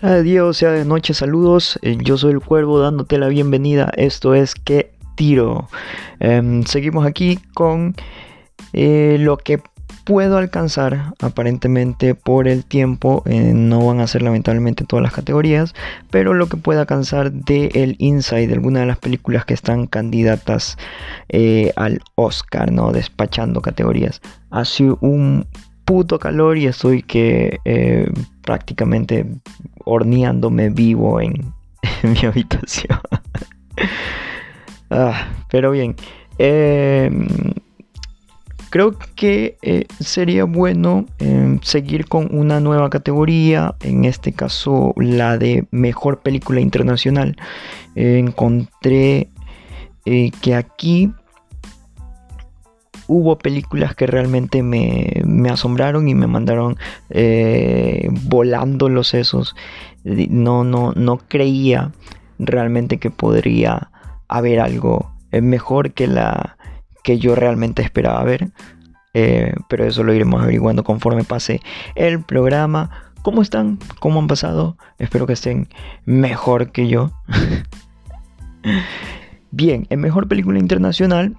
Sea de sea de noche, saludos. Eh, yo soy el Cuervo dándote la bienvenida. Esto es Que Tiro. Em, seguimos aquí con eh, lo que puedo alcanzar aparentemente por el tiempo. Eh, no van a ser lamentablemente todas las categorías, pero lo que puedo alcanzar de inside de alguna de las películas que están candidatas al Oscar, ¿no? Despachando categorías. Hace un puto calor y estoy que eh, prácticamente horneándome vivo en, mi habitación. Ah, pero bien, em, creo que eh, sería bueno em, seguir con una nueva categoría, en este caso la de mejor película internacional. encontré eh, que aquí hubo películas que realmente me, asombraron y me mandaron eh, volando los sesos. No, no, no creía realmente que podría haber algo eh, mejor que la que yo realmente esperaba ver. Eh, pero eso lo iremos averiguando conforme pase el programa. ¿Cómo están? ¿Cómo han pasado? Espero que estén mejor que yo. Bien, en mejor película internacional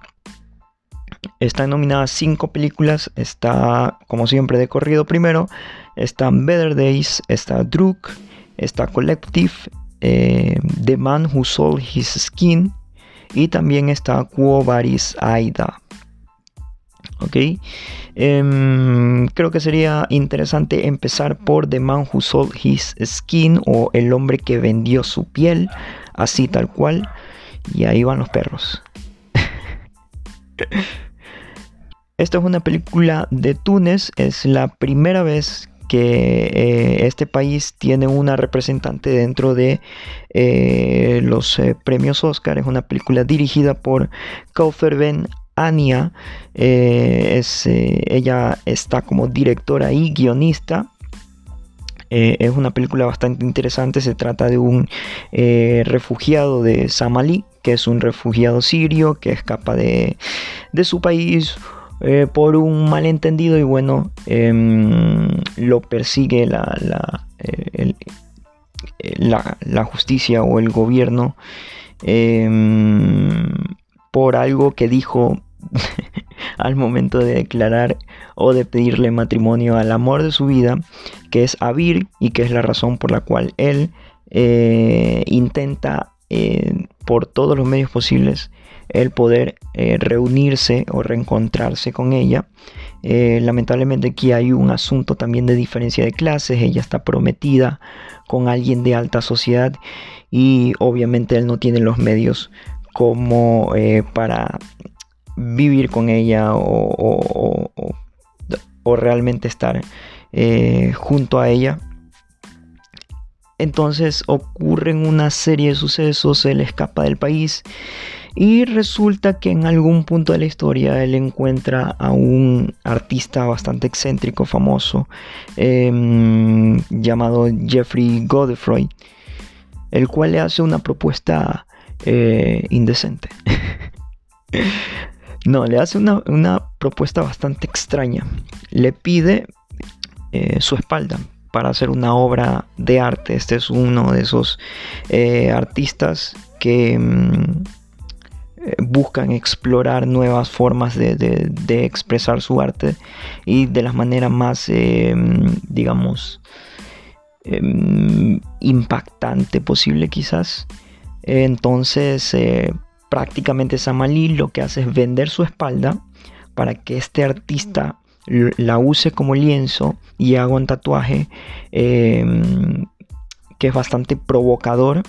están nominadas cinco películas. Está, como siempre, de corrido primero. Están Better Days, está Druk, está Collective, eh, The Man Who Sold His Skin y también está Quo Varis Aida. Ok, em, creo que sería interesante empezar por The Man Who Sold His Skin o El hombre que vendió su piel, así tal cual. Y ahí van los perros. Esta es una película de Túnez, es la primera vez que eh, este país tiene una representante dentro de eh, los eh, premios Oscar. Es una película dirigida por Kaufer Ben Ania. ella está como directora y guionista. es una película bastante interesante. Se trata de un refugiado de Somalí, que es un refugiado sirio que escapa de, de su país eh, por un malentendido y bueno, em, lo persigue la, eh, eh, la, la, justicia o el gobierno em, por algo que dijo al momento de declarar o de pedirle matrimonio al amor de su vida, que es Abir y que es la razón por la cual él intenta por todos los medios posibles el poder eh, reunirse o reencontrarse con ella. Eh, lamentablemente aquí hay un asunto también de diferencia de clases, ella está prometida con alguien de alta sociedad y obviamente él no tiene los medios como eh, para vivir con ella o, o realmente estar junto a ella. Entonces ocurren una serie de sucesos, él escapa del país y resulta que en algún punto de la historia él encuentra a un artista bastante excéntrico, famoso, em, llamado Jeffrey Godefroy, el cual le hace una propuesta eh, indecente. no, le hace una, propuesta bastante extraña. Le pide eh, su espalda para hacer una obra de arte. Este es uno de esos eh, artistas que eh, buscan explorar nuevas formas de, expresar su arte y de la manera más, eh, digamos, em, impactante posible quizás. Entonces, eh, prácticamente Samalí lo que hace es vender su espalda para que este artista la use como lienzo y haga un tatuaje em, que es bastante provocador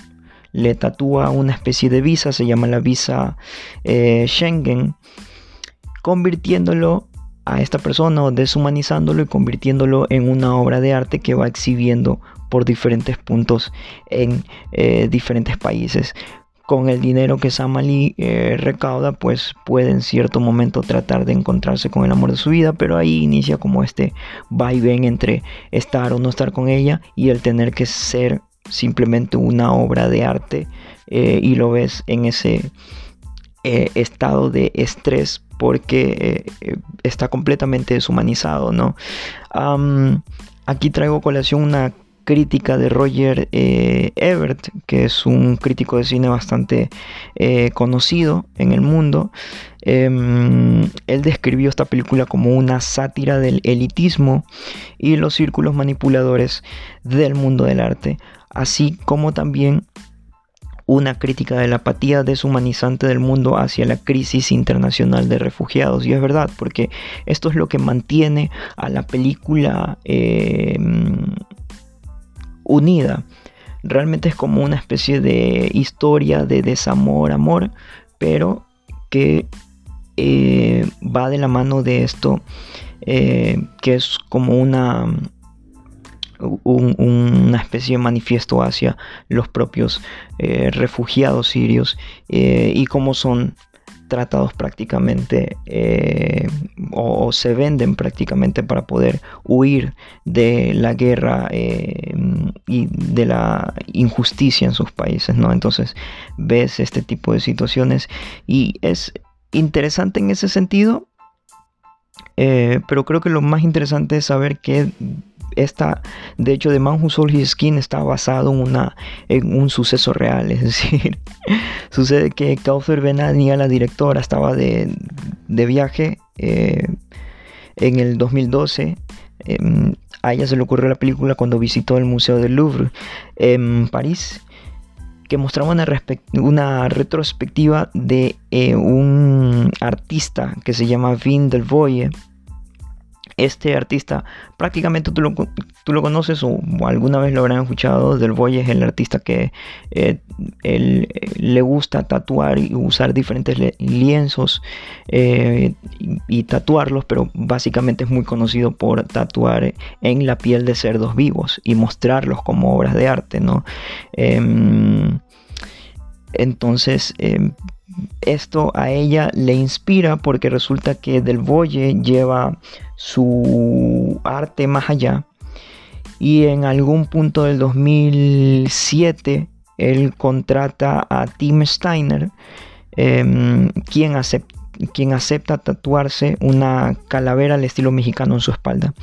le tatúa una especie de visa, se llama la visa eh, Schengen, convirtiéndolo a esta persona o deshumanizándolo y convirtiéndolo en una obra de arte que va exhibiendo por diferentes puntos en eh, diferentes países. Con el dinero que Samali eh, recauda, pues puede en cierto momento tratar de encontrarse con el amor de su vida, pero ahí inicia como este va y ven entre estar o no estar con ella y el tener que ser simplemente una obra de arte eh, y lo ves en ese eh, estado de estrés porque eh, está completamente deshumanizado, ¿no? aquí traigo colación una crítica de Roger Ebert, que es un crítico de cine bastante conocido en el mundo. Em, él describió esta película como una sátira del elitismo y los círculos manipuladores del mundo del arte, así como también una crítica de la apatía deshumanizante del mundo hacia la crisis internacional de refugiados. Y es verdad, porque esto es lo que mantiene a la película em, unida. Realmente es como una especie de historia de desamor, amor, pero que eh, va de la mano de esto, eh, que es como una una especie de manifiesto hacia los propios eh, refugiados sirios eh, y cómo son tratados prácticamente eh, o, se venden prácticamente para poder huir de la guerra y de la injusticia en sus países, ¿no? Entonces ves este tipo de situaciones y es interesante en ese sentido, pero creo que lo más interesante es saber que esta, de hecho, The Man Who Sold His Skin está basado en, una, en un suceso real. Es decir, sucede que Kaufer Benania, la directora, estaba de, viaje eh, en el 2012. Em, a ella se le ocurrió la película cuando visitó el Museo del Louvre en París que mostraba una, una retrospectiva de eh, un artista que se llama Vin Delvoye este artista prácticamente tú lo, tú lo conoces o, alguna vez lo habrán escuchado. Del Boy es el artista que eh, él, eh, le gusta tatuar y usar diferentes lienzos eh, y, tatuarlos, pero básicamente es muy conocido por tatuar en la piel de cerdos vivos y mostrarlos como obras de arte, ¿no? Em, entonces, em, esto a ella le inspira porque resulta que Del Boye lleva su arte más allá. Y en algún punto del 2007 él contrata a Tim Steiner em, quien, quien acepta tatuarse una calavera al estilo mexicano en su espalda.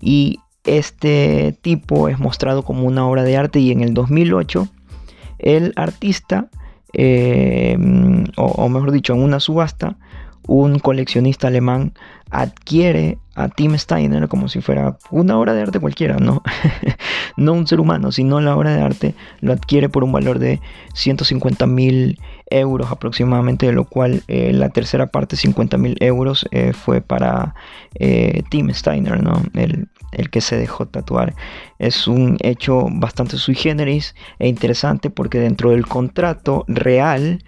Y este tipo es mostrado como una obra de arte y en el 2008 el artista eh, o, mejor dicho, en una subasta, un coleccionista alemán adquiere a Tim Steiner como si fuera una obra de arte cualquiera, ¿no? no un ser humano, sino la obra de arte lo adquiere por un valor de 150 mil euros aproximadamente, de lo cual eh, la tercera parte, 50 mil euros, eh, fue para Tim Steiner, ¿no? El, el que se dejó tatuar. Es un hecho bastante sui generis e interesante porque dentro del contrato real,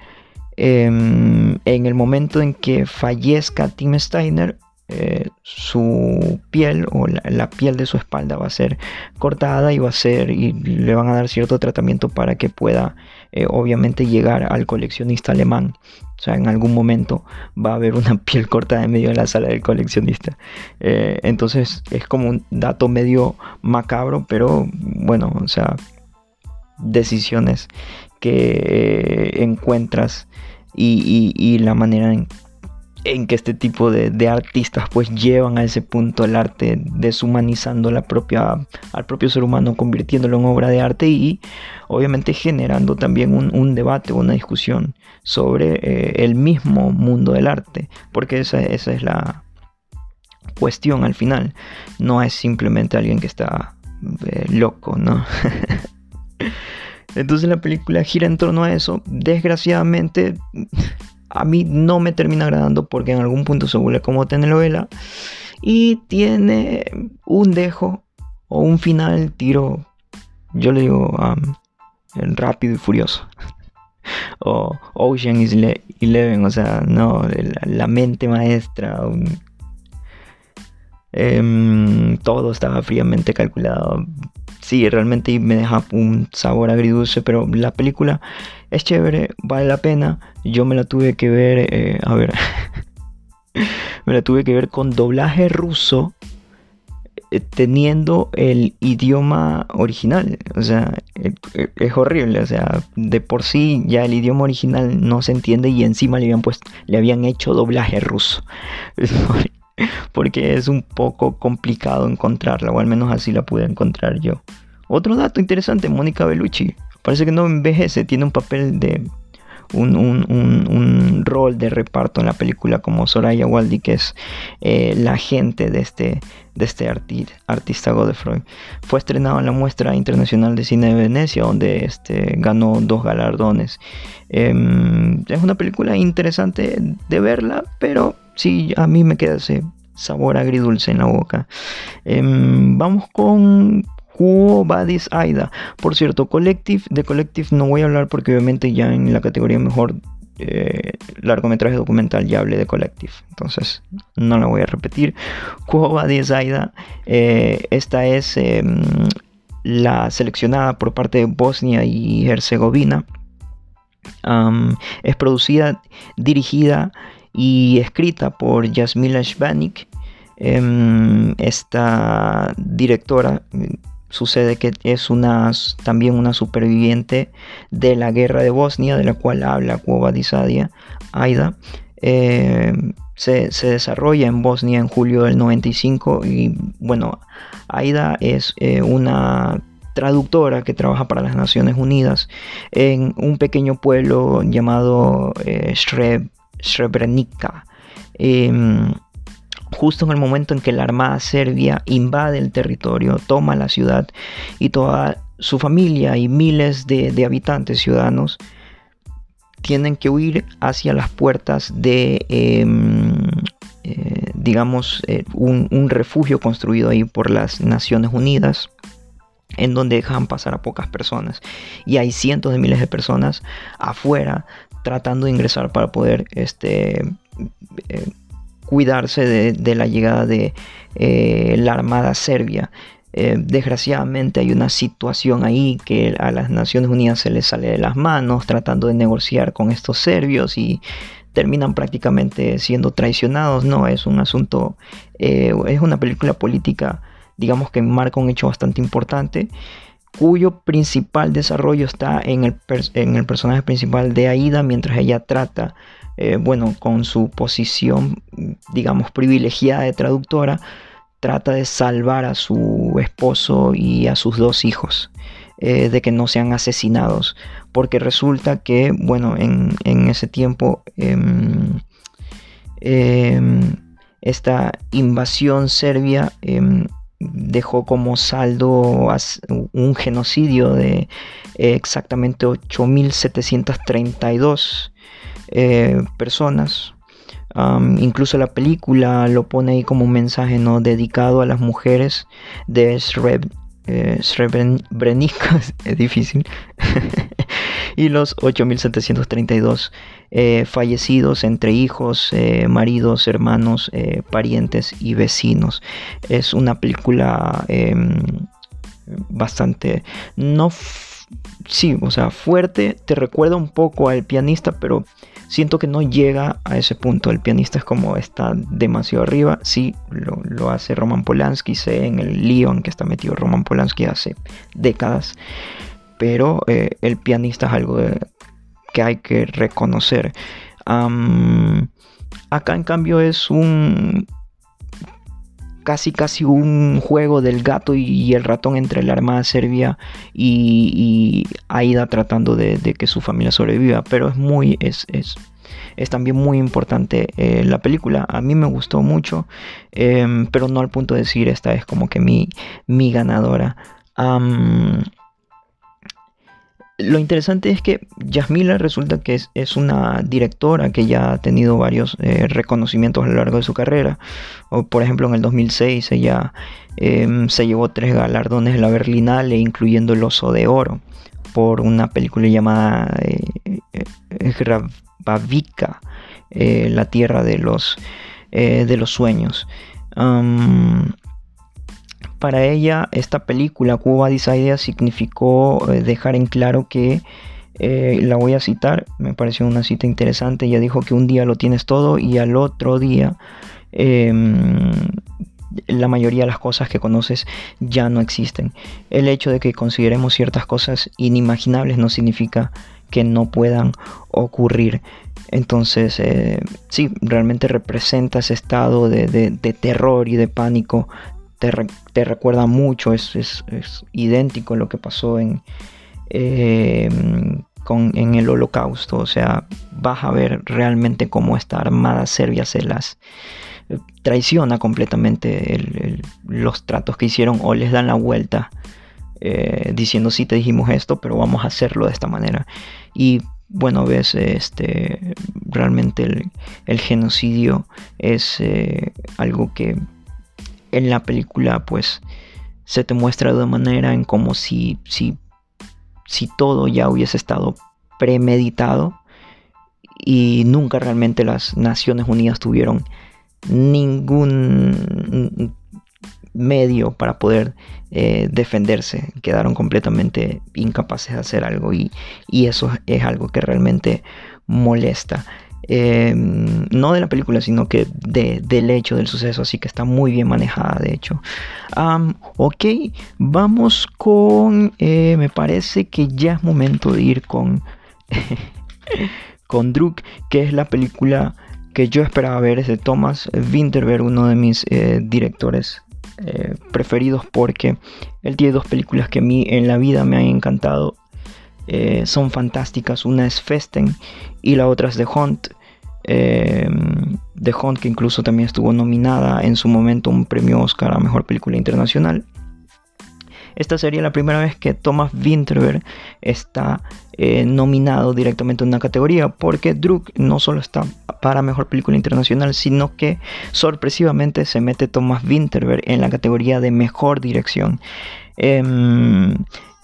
em, en el momento en que fallezca Tim Steiner, eh, su piel o la, piel de su espalda va a ser cortada y va a ser y le van a dar cierto tratamiento para que pueda eh, obviamente llegar al coleccionista alemán o sea, en algún momento va a haber una piel cortada en medio de la sala del coleccionista. Eh, entonces es como un dato medio macabro, pero bueno, o sea, decisiones que encuentras y, la manera en en que este tipo de, artistas pues llevan a ese punto el arte deshumanizando la propia, al propio ser humano, convirtiéndolo en obra de arte y obviamente generando también un, debate, una discusión sobre eh, el mismo mundo del arte, porque esa, esa es la cuestión al final, no es simplemente alguien que está eh, loco, ¿no? Entonces la película gira en torno a eso. Desgraciadamente a mí no me termina agradando porque en algún punto se vuelve como telenovela y tiene un dejo o un final tiro, yo le digo rápido y furioso. o Ocean is Eleven, o sea, no, la, mente maestra. Em, todo estaba fríamente calculado. Sí, realmente me deja un sabor agridulce, pero la película es chévere, vale la pena. Yo me la tuve que ver, eh, a ver, me la tuve que ver con doblaje ruso eh, teniendo el idioma original. O sea, eh, es horrible. O sea, de por sí ya el idioma original no se entiende y encima le habían, puesto, le habían hecho doblaje ruso. Porque es un poco complicado encontrarla, o al menos así la pude encontrar yo. otro dato interesante, Mónica Bellucci. Parece que no envejece, tiene un papel de un, rol de reparto en la película como Soraya Waldi, que es eh, la gente de este, de este artista Godefroy. Fue estrenado en la Muestra Internacional de Cine de Venecia, donde este, ganó dos galardones. Em, es una película interesante de verla, pero sí, a mí me queda ese sabor agridulce en la boca. Em, vamos con Quo Vadis Aida. Por cierto, Collective, de Collective no voy a hablar porque obviamente ya en la categoría mejor eh, largometraje documental ya hablé de Collective. Entonces no la voy a repetir. Quo Vadis Aida. Eh, esta es em, la seleccionada por parte de Bosnia y Herzegovina. es producida, dirigida y escrita por Yasmila Shvanik. Em, esta directora sucede que es una, también una superviviente de la guerra de Bosnia, de la cual habla Cuba Disadia, Aida. Eh, se, desarrolla en Bosnia en julio del 95 y bueno, Aida es eh, una traductora que trabaja para las Naciones Unidas en un pequeño pueblo llamado eh, Srebrenica. Em, justo en el momento en que la Armada Serbia invade el territorio, toma la ciudad y toda su familia y miles de, habitantes ciudadanos tienen que huir hacia las puertas de, em, eh, digamos, eh, un, un, refugio construido ahí por las Naciones Unidas, en donde dejan pasar a pocas personas. Y hay cientos de miles de personas afuera tratando de ingresar para poder este, eh, cuidarse de, la llegada de eh, la Armada Serbia. Eh, desgraciadamente hay una situación ahí que a las Naciones Unidas se les sale de las manos tratando de negociar con estos serbios y terminan prácticamente siendo traicionados. No, es un asunto, es una película política, digamos que marca un hecho bastante importante cuyo principal desarrollo está en el, en el personaje principal de Aida mientras ella trata eh, bueno, con su posición, digamos, privilegiada de traductora, trata de salvar a su esposo y a sus dos hijos. Eh, de que no sean asesinados porque resulta que bueno en, ese tiempo em, em, esta invasión serbia em, dejó como saldo un genocidio de exactamente 8.732 eh, personas. incluso la película lo pone ahí como un mensaje ¿no? dedicado a las mujeres de eh, es difícil, y los 8.732 eh, fallecidos entre hijos, maridos, hermanos, parientes y vecinos. Es una película em, bastante, no, sí, o sea, fuerte, te recuerda un poco al pianista, pero siento que no llega a ese punto. El pianista es como está demasiado arriba. Sí, lo, hace Roman Polanski. Sé en el lío que está metido Roman Polanski hace décadas. Pero eh, el pianista es algo que hay que reconocer. acá en cambio es un casi casi un juego del gato y, el ratón entre la Armada Serbia y, Aida tratando de, que su familia sobreviva. Pero es muy, es, es, es también muy importante eh, la película. A mí me gustó mucho, em, pero no al punto de decir esta es como que mi, mi ganadora. Lo interesante es que Yasmila resulta que es, una directora que ya ha tenido varios eh, reconocimientos a lo largo de su carrera. O, por ejemplo, en el 2006 ella em, se llevó tres galardones de la Berlinale, incluyendo el Oso de Oro, por una película llamada eh, eh eh, La Tierra de los, de los Sueños. Para ella, esta película, Cuba Idea, significó eh, dejar en claro que, eh, la voy a citar, me pareció una cita interesante, ella dijo que un día lo tienes todo y al otro día em, la mayoría de las cosas que conoces ya no existen. El hecho de que consideremos ciertas cosas inimaginables no significa que no puedan ocurrir. Entonces, eh, sí, realmente representa ese estado de, terror y de pánico te, recuerda mucho, es, idéntico a lo que pasó en, eh, con, en el holocausto. O sea, vas a ver realmente cómo esta armada serbia se las eh, traiciona completamente los tratos que hicieron o les dan la vuelta eh, diciendo sí te dijimos esto, pero vamos a hacerlo de esta manera. Y bueno, ves, este, realmente el, genocidio es algo que en la película pues se te muestra de manera en como si, si, si todo ya hubiese estado premeditado y nunca realmente las Naciones Unidas tuvieron ningún medio para poder eh, defenderse. Quedaron completamente incapaces de hacer algo y, y, eso es algo que realmente molesta. Em, no de la película, sino que del hecho del suceso, así que está muy bien manejada, de hecho. ok, vamos con, eh, me parece que ya es momento de ir con, con Druk, que es la película que yo esperaba ver, es de Thomas Winterberg, uno de mis eh, directores eh, preferidos, porque él tiene dos películas que a mí en la vida me han encantado. Son fantásticas, una es Festen y la otra es The Hunt. The em, Hunt, que incluso también estuvo nominada en su momento un premio Oscar a Mejor Película Internacional. Esta sería la primera vez que Thomas Winterberg está eh, nominado directamente en una categoría, porque Druk no solo está para Mejor Película Internacional, sino que sorpresivamente se mete Thomas Winterberg en la categoría de Mejor Dirección. Em,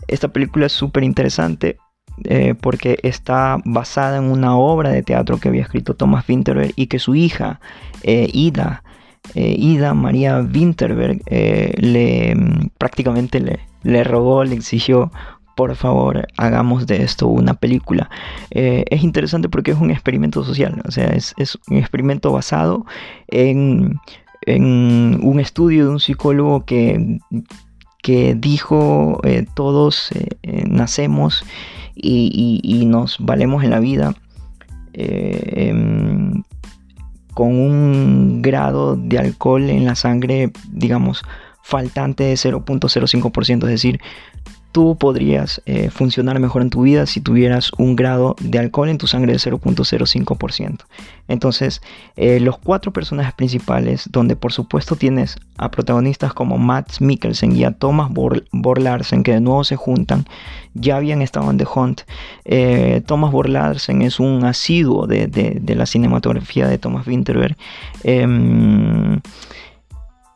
esta película es súper interesante eh, porque está basada en una obra de teatro que había escrito Thomas Winterberg y que su hija, eh, Ida, eh, Ida María Winterberg, le, mm, prácticamente le, le rogó, le exigió por favor, hagamos de esto una película. es interesante porque es un experimento social, o sea, es, un experimento basado en, en, un estudio de un psicólogo que, que dijo, todos nacemos y, nos valemos en la vida eh, em, con un grado de alcohol en la sangre, digamos, faltante de 0.05%, es decir, tú podrías eh, funcionar mejor en tu vida si tuvieras un grado de alcohol en tu sangre de 0.05%. Entonces, eh, los cuatro personajes principales, donde por supuesto tienes a protagonistas como Matt Mikkelsen y a Thomas Borlarsen, que de nuevo se juntan, ya habían estado en The Hunt. Eh, Thomas Borlarsen es un asiduo de, de, la cinematografía de Thomas Winterberg.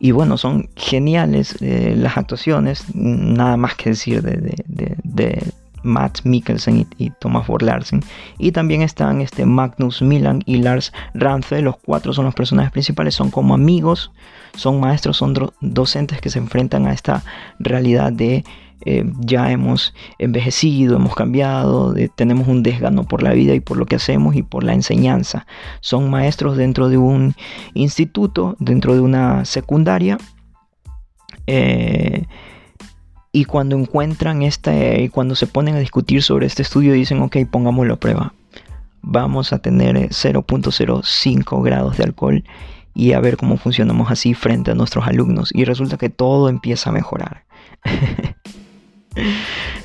Y bueno, son geniales eh, las actuaciones, nada más que decir de, Matt Mikkelsen y, Thomas Borlarsen. Y también están este, Magnus Milan y Lars Ranthe, los cuatro son los personajes principales, son como amigos, son maestros, son docentes que se enfrentan a esta realidad de eh, ya hemos envejecido, hemos cambiado, tenemos un desgano por la vida y por lo que hacemos y por la enseñanza. Son maestros dentro de un instituto, dentro de una secundaria. Eh, y cuando encuentran este, y cuando se ponen a discutir sobre este estudio, dicen, ok, pongámoslo a prueba. Vamos a tener 0.05 grados de alcohol y a ver cómo funcionamos así frente a nuestros alumnos. Y resulta que todo empieza a mejorar.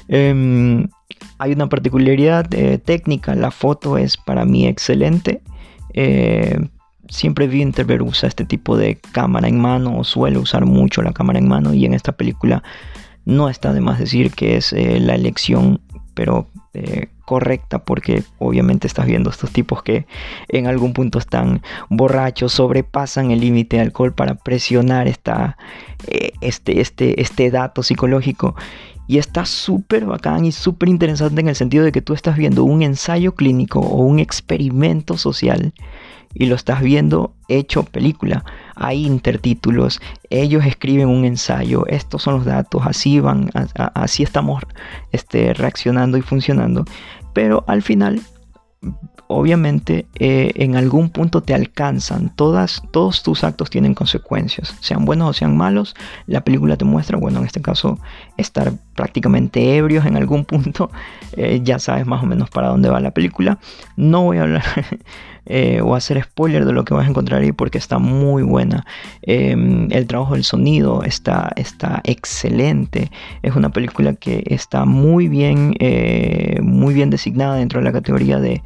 Em, hay una particularidad eh, técnica, la foto es para mí excelente. Eh, siempre Winterberg usa este tipo de cámara en mano o suele usar mucho la cámara en mano y en esta película no está de más decir que es eh, la elección, pero correcta porque obviamente estás viendo estos tipos que en algún punto están borrachos, sobrepasan el límite de alcohol para presionar esta, este, este, este dato psicológico. Y está súper bacán y súper interesante en el sentido de que tú estás viendo un ensayo clínico o un experimento social y lo estás viendo hecho película. Hay intertítulos, ellos escriben un ensayo, estos son los datos, así van, así estamos este, reaccionando y funcionando. Pero al final obviamente eh, en algún punto te alcanzan. Todas, todos tus actos tienen consecuencias, sean buenos o sean malos. La película te muestra, bueno, en este caso, estar prácticamente ebrios en algún punto. Eh, ya sabes más o menos para dónde va la película. No voy a hablar eh, o hacer spoiler de lo que vas a encontrar ahí porque está muy buena. Em, el trabajo del sonido está, está excelente. Es una película que está muy bien, muy bien designada dentro de la categoría de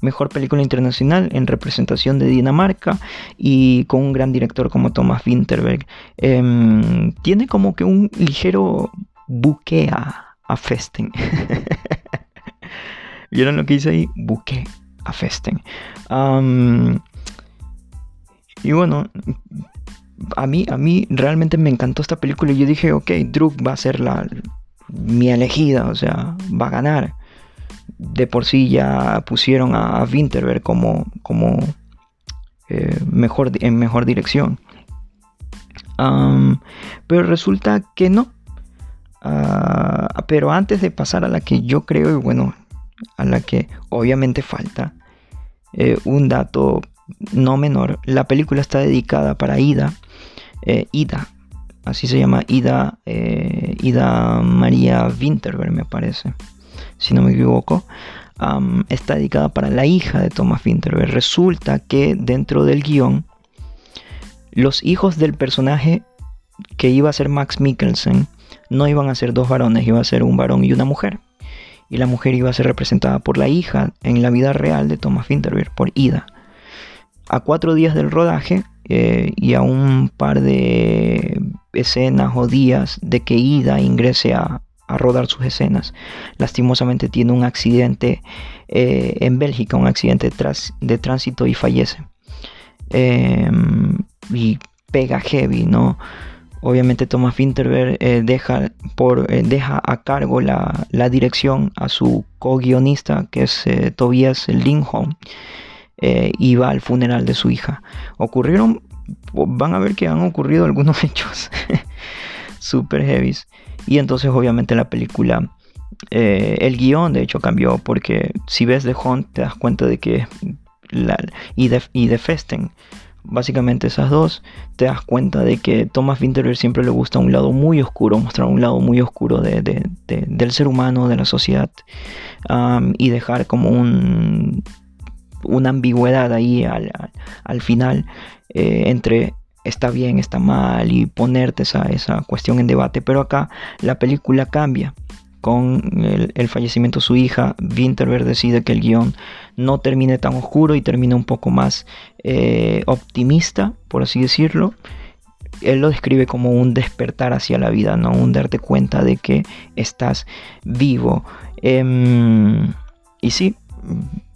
Mejor Película Internacional en representación de Dinamarca y con un gran director como Thomas Winterberg. Em, tiene como que un ligero buque a, Festen. ¿Vieron lo que dice ahí? Buque a Festen. y bueno, a mí, a mí realmente me encantó esta película y yo dije, ok, Druk va a ser la, mi elegida, o sea, va a ganar de por sí ya pusieron a Winterberg como, como eh, mejor, en mejor dirección. pero resulta que no. Ah, pero antes de pasar a la que yo creo, y bueno, a la que obviamente falta, eh, un dato no menor, la película está dedicada para Ida, eh, Ida, así se llama Ida, Ida María Winterberg me parece si no me equivoco, está dedicada para la hija de Thomas Winterberg. Resulta que dentro del guion, los hijos del personaje que iba a ser Max Mikkelsen no iban a ser dos varones, iba a ser un varón y una mujer. Y la mujer iba a ser representada por la hija en la vida real de Thomas Winterberg, por Ida. A cuatro días del rodaje eh, y a un par de escenas o días de que Ida ingrese a, a rodar sus escenas. Lastimosamente tiene un accidente eh, en Bélgica, un accidente de, tránsito y fallece. Em, y pega heavy, ¿no? Obviamente Thomas Winterberg eh, deja, por, eh, deja a cargo la, dirección a su co-guionista, que es Tobias Lindholm, y va al funeral de su hija. Ocurrieron, van a ver que han ocurrido algunos hechos super heavies. Y entonces obviamente la película, eh, el guion de hecho cambió porque si ves The Hunt te das cuenta de que la, y, de, y de Festen, básicamente esas dos, te das cuenta de que Thomas Winterberg siempre le gusta un lado muy oscuro, mostrar un lado muy oscuro de, del ser humano, de la sociedad, y dejar como un, una ambigüedad ahí al, al final eh, entre está bien, está mal y ponerte esa, esa cuestión en debate. Pero acá la película cambia. Con el, fallecimiento de su hija, Winterberg decide que el guion no termine tan oscuro y termine un poco más eh, optimista, por así decirlo. Él lo describe como un despertar hacia la vida, ¿no? Un darte cuenta de que estás vivo. Em, y sí,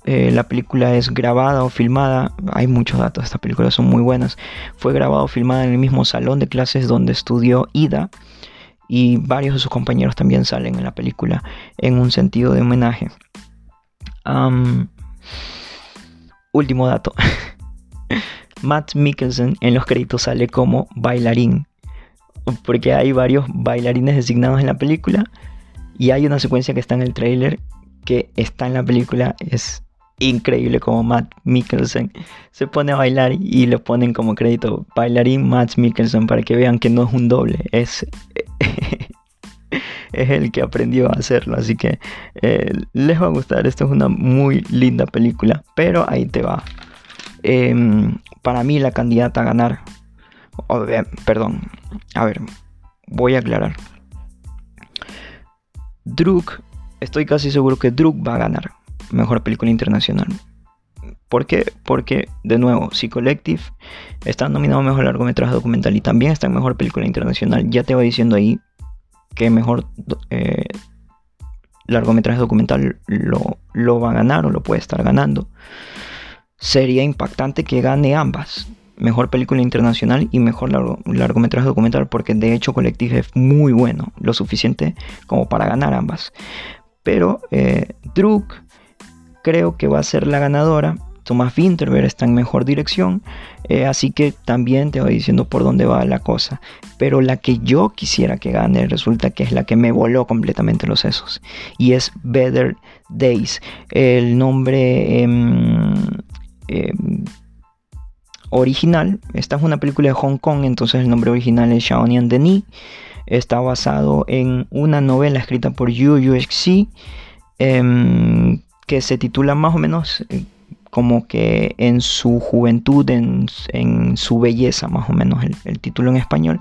eh, la película es grabada o filmada, hay muchos datos, estas películas son muy buenas. Fue grabada o filmada en el mismo salón de clases donde estudió Ida y varios de sus compañeros también salen en la película en un sentido de homenaje. último dato. Matt Mikkelsen en los créditos sale como bailarín. Porque hay varios bailarines designados en la película. Y hay una secuencia que está en el trailer que está en la película. Es increíble como Matt Mikkelsen se pone a bailar y le ponen como crédito bailarín Matt Mikkelsen para que vean que no es un doble, es, es el que aprendió a hacerlo. Así que eh, les va a gustar. Esto es una muy linda película, pero ahí te va. Em, para mí la candidata a ganar, perdón, a ver, voy a aclarar. Druk, estoy casi seguro que Druk va a ganar mejor película internacional. ¿Por qué? Porque, de nuevo, Si Collective está nominado a mejor largometraje documental y también está en mejor película internacional. Ya te va diciendo ahí que mejor eh, largometraje documental lo, lo va a ganar o lo puede estar ganando. Sería impactante que gane ambas. Mejor película internacional y mejor largometraje documental, porque de hecho Collective es muy bueno, lo suficiente como para ganar ambas. Pero eh, Druk creo que va a ser la ganadora Thomas Winterberg está en mejor dirección, eh, así que también te voy diciendo por dónde va la cosa. Pero la que yo quisiera que gane resulta que es la que me voló completamente los sesos y es Better Days. El nombre em, em, original, esta es una película de Hong Kong, entonces el nombre original es Xiaonian Denis. Está basado en una novela escrita por Yu Yuexi em, que se titula más o menos eh, como que en su juventud, en, su belleza, más o menos el, título en español.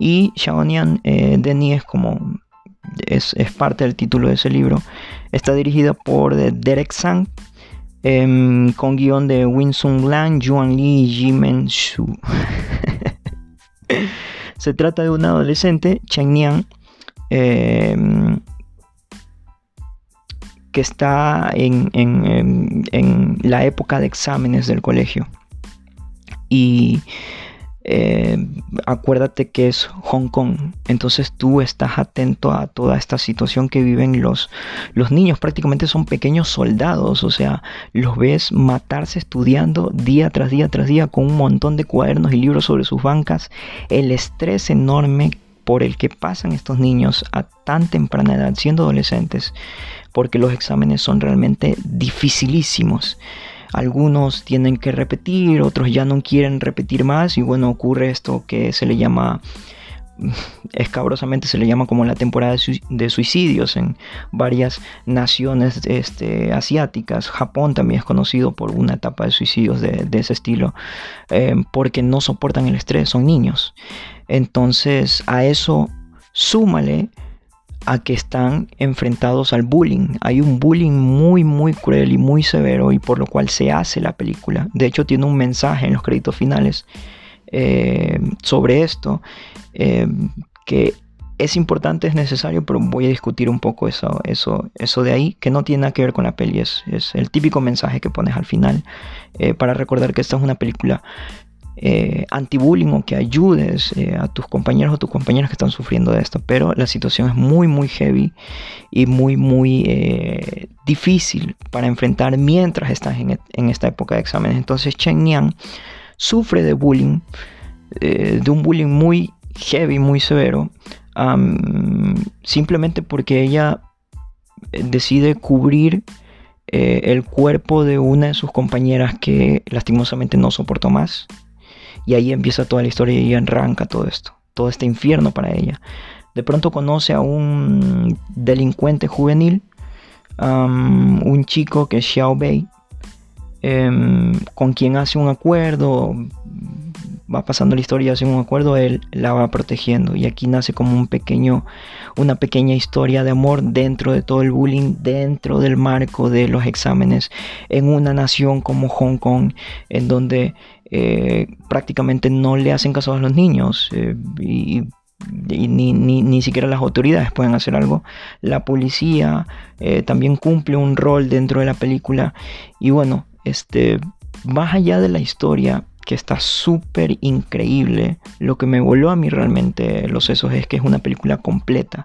Y Xiaonian eh, es como es, parte del título de ese libro. Está dirigida por eh, Derek Sang, em, con guion de Winsung Lan, Yuan Li y Jimen Shu. Se trata de un adolescente, Chen Nian, em, que está en, la época de exámenes del colegio. Y eh, acuérdate que es Hong Kong. Entonces tú estás atento a toda esta situación que viven los, los niños. Prácticamente son pequeños soldados. O sea, los ves matarse estudiando día tras día tras día con un montón de cuadernos y libros sobre sus bancas. El estrés enorme por el que pasan estos niños a tan temprana edad, siendo adolescentes, porque los exámenes son realmente dificilísimos. Algunos tienen que repetir, otros ya no quieren repetir más y bueno, ocurre esto que se le llama escabrosamente se le llama como la temporada de suicidios en varias naciones este, asiáticas. Japón también es conocido por una etapa de suicidios de, ese estilo, eh, porque no soportan el estrés, son niños. Entonces a eso súmale a que están enfrentados al bullying. Hay un bullying muy, muy cruel y muy severo y por lo cual se hace la película. De hecho, tiene un mensaje en los créditos finales eh, sobre esto eh, que es importante, es necesario, pero voy a discutir un poco eso, eso, eso de ahí, que no tiene nada que ver con la peli, es, el típico mensaje que pones al final eh, para recordar que esta es una película eh, anti-bullying o que ayudes eh, a tus compañeros o tus compañeras que están sufriendo de esto. Pero la situación es muy, muy heavy y muy, muy eh, difícil para enfrentar mientras estás en, esta época de exámenes. Entonces Chen Nian sufre de bullying, de un bullying muy heavy, muy severo, simplemente porque ella decide cubrir el cuerpo de una de sus compañeras que lastimosamente no soportó más y ahí empieza toda la historia y arranca todo esto, todo este infierno para ella. De pronto conoce a un delincuente juvenil, un chico que es Xiao Bei, em, con quien hace un acuerdo, va pasando la historia, hace un acuerdo, él la va protegiendo. Y aquí nace como un pequeño, una pequeña historia de amor dentro de todo el bullying, dentro del marco de los exámenes, en una nación como Hong Kong, en donde eh, prácticamente no le hacen caso a los niños eh, y, ni, siquiera las autoridades pueden hacer algo. La policía eh, también cumple un rol dentro de la película y bueno, este, más allá de la historia que está súper increíble, lo que me voló a mí realmente los sesos es que es una película completa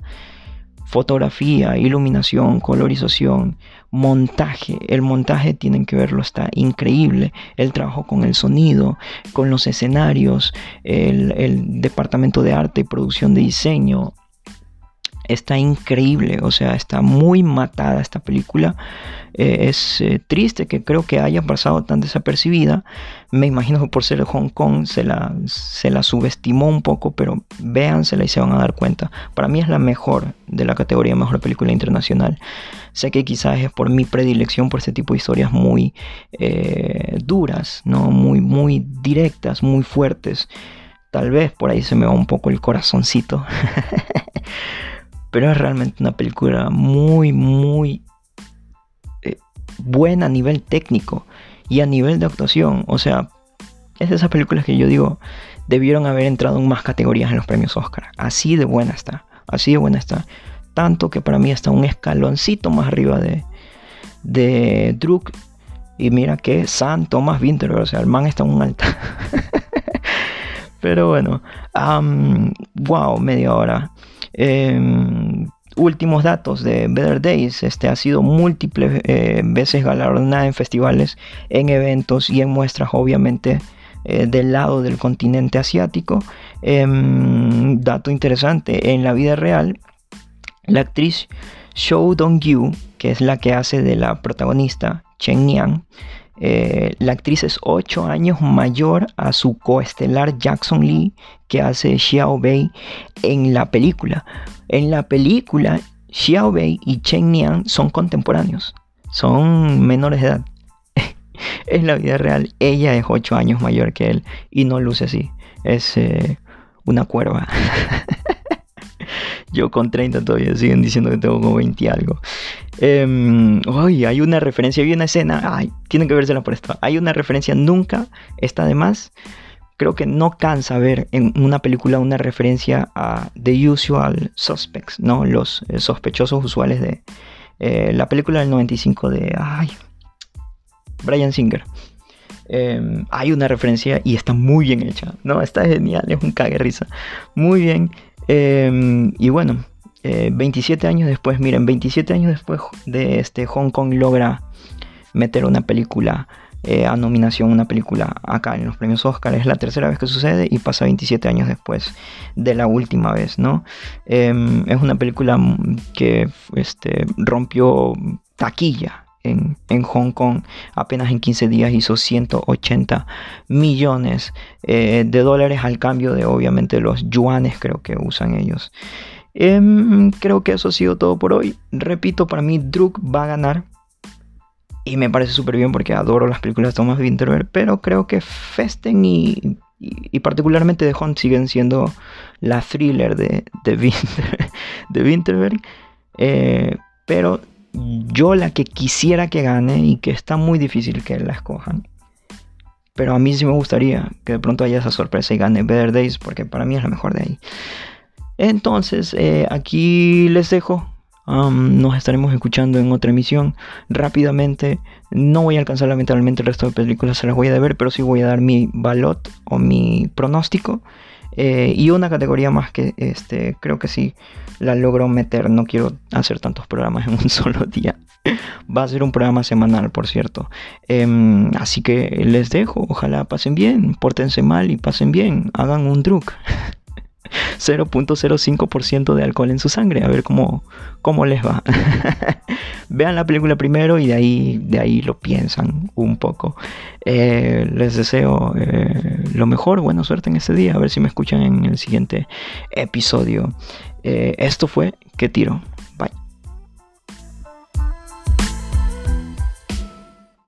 fotografía, iluminación, colorización, montaje. El montaje tienen que verlo, está increíble. El trabajo con el sonido, con los escenarios, el, el departamento de arte y producción de diseño, está increíble, o sea, está muy matada esta película. Eh, es eh, triste que creo que haya pasado tan desapercibida. Me imagino que por ser de Hong Kong se la, se la subestimó un poco, pero véansela y se van a dar cuenta. Para mí es la mejor de la categoría Mejor Película Internacional. Sé que quizás es por mi predilección por este tipo de historias muy eh, duras, ¿no? muy, muy directas, muy fuertes. Tal vez por ahí se me va un poco el corazoncito. Pero es realmente una película muy, muy eh, buena a nivel técnico y a nivel de actuación. O sea, es de esas películas que yo digo debieron haber entrado en más categorías en los premios Oscar. Así de buena está. Así de buena está. Tanto que para mí está un escaloncito más arriba de, de Druk. Y mira que San Thomas Winterberg, o sea, el man está un alta. Pero bueno, wow, media hora. Em, últimos datos de Better Days, este ha sido múltiples eh, veces galardonada en festivales, en eventos y en muestras, obviamente, eh, del lado del continente asiático. Em, dato interesante, en la vida real, la actriz Shou Dong-gyu, que es la que hace de la protagonista Chen Niang, eh, la actriz es 8 años mayor a su coestelar Jackson Lee, que hace Xiao Bei en la película. En la película, Xiao Bei y Chen Niang son contemporáneos, son menores de edad. en la vida real, ella es 8 años mayor que él y no luce así. Es eh, una cuerva. Yo con 30 todavía siguen diciendo que tengo como 20 y algo. Eh, hay una referencia, hay una escena. Ay, tienen que vérsela por esto. Hay una referencia, nunca está de más. Creo que no cansa ver en una película una referencia a The Usual Suspects, ¿no? Los eh, sospechosos usuales de eh, la película del 95 de. Ay, Brian Singer. Em, hay una referencia y está muy bien hecha, ¿no? Está genial, es un cague risa. Muy bien. Em, y bueno, 27 eh, años después, miren, 27 años después de este Hong Kong logra meter una película eh, a nominación, una película acá en los premios Oscar. Es la tercera vez que sucede y pasa 27 años después de la última vez, ¿no? Em, es una película que este, rompió taquilla en, Hong Kong apenas en 15 días hizo 180 millones eh, de dólares al cambio de obviamente los yuanes creo que usan ellos. Em, creo que eso ha sido todo por hoy. Repito, para mí Druk va a ganar. Y me parece súper bien porque adoro las películas de Thomas Winterberg. Pero creo que Festen y, particularmente The Hunt siguen siendo la thriller de, de, de Winterberg. Eh, pero yo la que quisiera que gane y que está muy difícil que la escojan. Pero a mí sí me gustaría que de pronto haya esa sorpresa y gane Better Days porque para mí es la mejor de ahí. Entonces, eh, aquí les dejo. nos estaremos escuchando en otra emisión rápidamente. No voy a alcanzar lamentablemente el resto de películas, se las voy a ver, pero sí voy a dar mi balot o mi pronóstico. Eh, y una categoría más que este, creo que sí la logro meter. No quiero hacer tantos programas en un solo día. Va a ser un programa semanal, por cierto. Em, así que les dejo. Ojalá pasen bien. Pórtense mal y pasen bien. Hagan un druk. 0.05% de alcohol en su sangre, a ver cómo, cómo les va. Vean la película primero y de ahí, de ahí lo piensan un poco. Eh, les deseo eh, lo mejor, buena suerte en este día, a ver si me escuchan en el siguiente episodio. Eh, esto fue Que Tiro.